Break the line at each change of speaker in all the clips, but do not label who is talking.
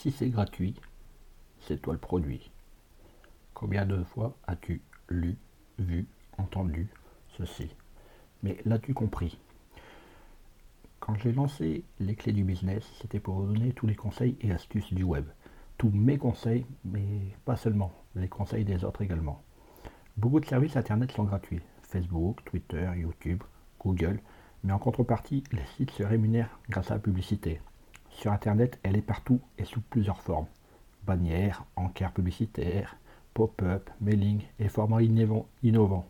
Si c'est gratuit, c'est toi le produit. Combien de fois as-tu lu, vu, entendu ceci? Mais l'as-tu compris? Quand j'ai lancé les clés du business, c'était pour vous donner tous les conseils et astuces du web. Tous mes conseils, mais pas seulement, les conseils des autres également. Beaucoup de services Internet sont gratuits. Facebook, Twitter, YouTube, Google. Mais en contrepartie, les sites se rémunèrent grâce à la publicité. Sur Internet, elle est partout et sous plusieurs formes. Bannières, encarts publicitaires, pop-up, mailing et formats innovants.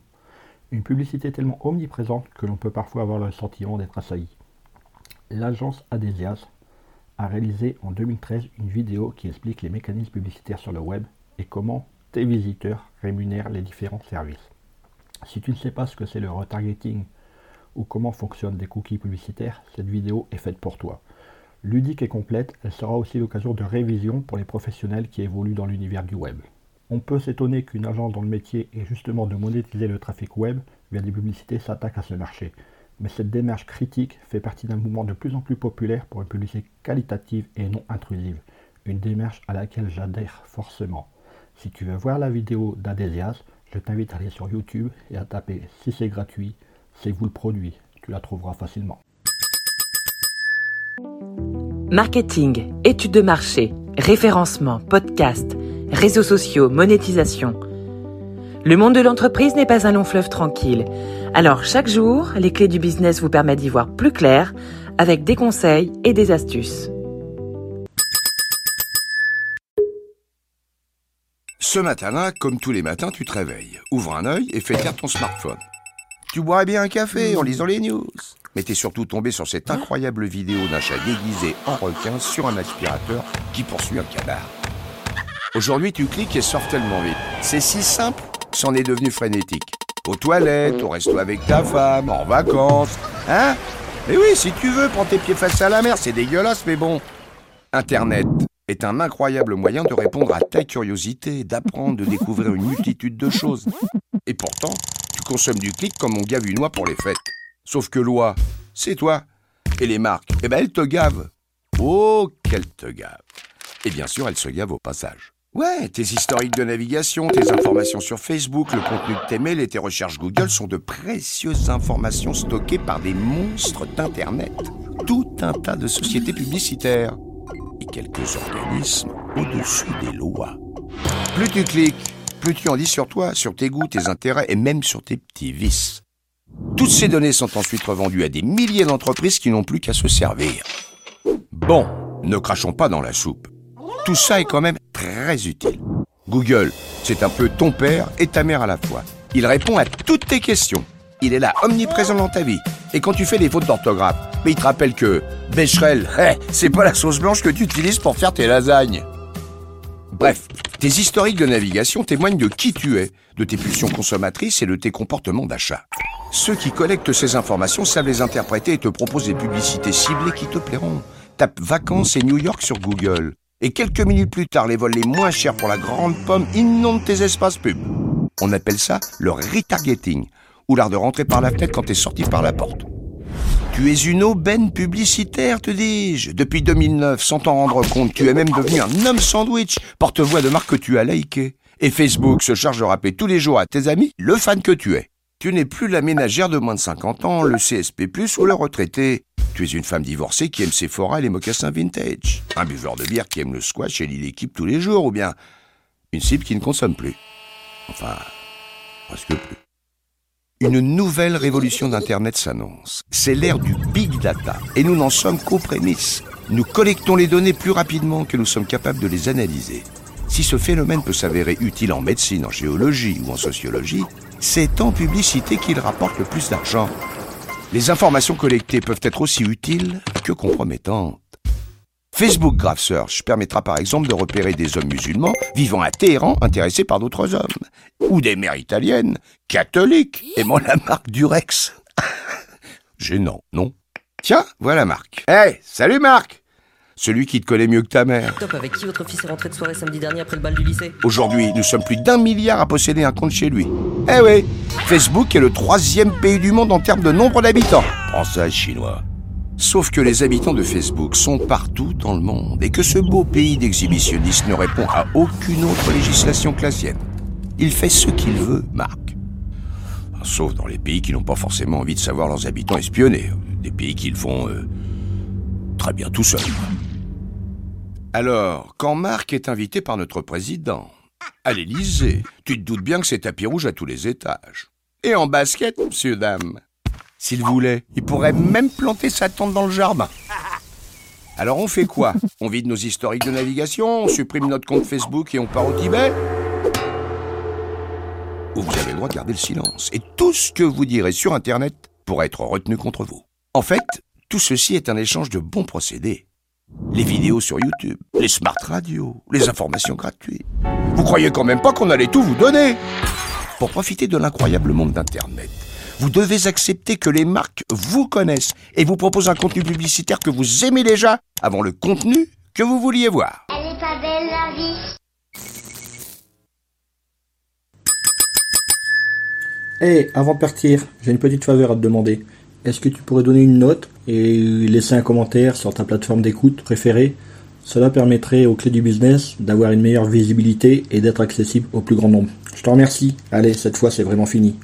Une publicité tellement omniprésente que l'on peut parfois avoir le sentiment d'être assailli. L'agence Adesias a réalisé en 2013 une vidéo qui explique les mécanismes publicitaires sur le web et comment tes visiteurs rémunèrent les différents services. Si tu ne sais pas ce que c'est le retargeting ou comment fonctionnent des cookies publicitaires, cette vidéo est faite pour toi. Ludique et complète, elle sera aussi l'occasion de révision pour les professionnels qui évoluent dans l'univers du web. On peut s'étonner qu'une agence dont le métier est justement de monétiser le trafic web via des publicités s'attaque à ce marché. Mais cette démarche critique fait partie d'un mouvement de plus en plus populaire pour une publicité qualitative et non intrusive. Une démarche à laquelle j'adhère forcément. Si tu veux voir la vidéo d'Adesias, je t'invite à aller sur YouTube et à taper si c'est gratuit, c'est vous le produit. Tu la trouveras facilement.
Marketing, études de marché, référencement, podcast réseaux sociaux, monétisation. Le monde de l'entreprise n'est pas un long fleuve tranquille. Alors chaque jour, les clés du business vous permettent d'y voir plus clair avec des conseils et des astuces.
Ce matin-là, comme tous les matins, tu te réveilles, ouvre un œil et fais taire ton smartphone. Tu boirais bien un café en lisant les news. Mais t'es surtout tombé sur cette incroyable vidéo d'un chat déguisé en requin sur un aspirateur qui poursuit un canard. Aujourd'hui, tu cliques et sors tellement vite. C'est si simple, c'en est devenu frénétique. Aux toilettes, au resto avec ta femme, en vacances. Hein? Mais oui, si tu veux, prends tes pieds face à la mer, c'est dégueulasse, mais bon. Internet est un incroyable moyen de répondre à ta curiosité, d'apprendre, de découvrir une multitude de choses. Et pourtant, tu consommes du clic comme on gave une noix pour les fêtes. Sauf que loi, c'est toi. Et les marques, eh ben elles te gavent. Oh, qu'elles te gavent. Et bien sûr, elles se gavent au passage. Ouais, tes historiques de navigation, tes informations sur Facebook, le contenu de tes mails et tes recherches Google sont de précieuses informations stockées par des monstres d'Internet. Tout un tas de sociétés publicitaires et quelques organismes au-dessus des lois. Plus tu cliques, plus tu en dis sur toi, sur tes goûts, tes intérêts et même sur tes petits vices. Toutes ces données sont ensuite revendues à des milliers d'entreprises qui n'ont plus qu'à se servir. Bon, ne crachons pas dans la soupe. Tout ça est quand même très utile. Google, c'est un peu ton père et ta mère à la fois. Il répond à toutes tes questions. Il est là, omniprésent dans ta vie. Et quand tu fais des fautes d'orthographe, il te rappelle que Becherel, eh, c'est pas la sauce blanche que tu utilises pour faire tes lasagnes. Bref, tes historiques de navigation témoignent de qui tu es, de tes pulsions consommatrices et de tes comportements d'achat. Ceux qui collectent ces informations savent les interpréter et te proposent des publicités ciblées qui te plairont. Tape vacances et New York sur Google. Et quelques minutes plus tard, les vols les moins chers pour la grande pomme inondent tes espaces pubs. On appelle ça le retargeting, ou l'art de rentrer par la fenêtre quand t'es sorti par la porte. Tu es une aubaine publicitaire, te dis-je. Depuis 2009, sans t'en rendre compte, tu es même devenu un homme sandwich, porte-voix de marque que tu as liké. Et Facebook se charge de rappeler tous les jours à tes amis le fan que tu es. Tu n'es plus la ménagère de moins de 50 ans, le CSP+, ou le retraité. Tu es une femme divorcée qui aime Sephora et les mocassins vintage. Un buveur de bière qui aime le squash et lit l'équipe tous les jours. Ou bien une cible qui ne consomme plus. Enfin, presque plus. Une nouvelle révolution d'Internet s'annonce. C'est l'ère du big data. Et nous n'en sommes qu'aux prémices. Nous collectons les données plus rapidement que nous sommes capables de les analyser. Si ce phénomène peut s'avérer utile en médecine, en géologie ou en sociologie, c'est en publicité qu'il rapporte le plus d'argent. Les informations collectées peuvent être aussi utiles que compromettantes. Facebook Graph Search permettra par exemple de repérer des hommes musulmans vivant à Téhéran intéressés par d'autres hommes, ou des mères italiennes, catholiques, aimant la marque Durex. Gênant, non? Tiens, voilà Marc. Hey, salut Marc celui qui te connaît mieux que ta mère.
Top, avec qui votre fils est rentré de soirée samedi dernier après le bal du lycée?
Aujourd'hui, nous sommes plus d'un milliard à posséder un compte chez lui. Eh oui, Facebook est le troisième pays du monde en termes de nombre d'habitants. Prends ça, chinois. Sauf que les habitants de Facebook sont partout dans le monde et que ce beau pays d'exhibitionnistes ne répond à aucune autre législation que la sienne. Il fait ce qu'il veut, Marc. Sauf dans les pays qui n'ont pas forcément envie de savoir leurs habitants espionnés. Des pays qui le font euh, très bien tout seuls. Alors, quand Marc est invité par notre président à l'Élysée, tu te doutes bien que c'est tapis rouge à tous les étages. Et en basket, monsieur, dame? S'il voulait, il pourrait même planter sa tente dans le jardin. Alors on fait quoi? On vide nos historiques de navigation, on supprime notre compte Facebook et on part au Tibet? Ou vous avez le droit de garder le silence. Et tout ce que vous direz sur Internet pourrait être retenu contre vous. En fait, tout ceci est un échange de bons procédés. Les vidéos sur YouTube, les smart radios, les informations gratuites. Vous croyez quand même pas qu'on allait tout vous donner? Pour profiter de l'incroyable monde d'Internet, vous devez accepter que les marques vous connaissent et vous proposent un contenu publicitaire que vous aimez déjà avant le contenu que vous vouliez voir.
Elle est pas belle la vie.
Hé, avant de partir, j'ai une petite faveur à te demander. Est-ce que tu pourrais donner une note et laisser un commentaire sur ta plateforme d'écoute préférée? Cela permettrait aux clés du business d'avoir une meilleure visibilité et d'être accessible au plus grand nombre. Je te remercie. Allez, cette fois c'est vraiment fini.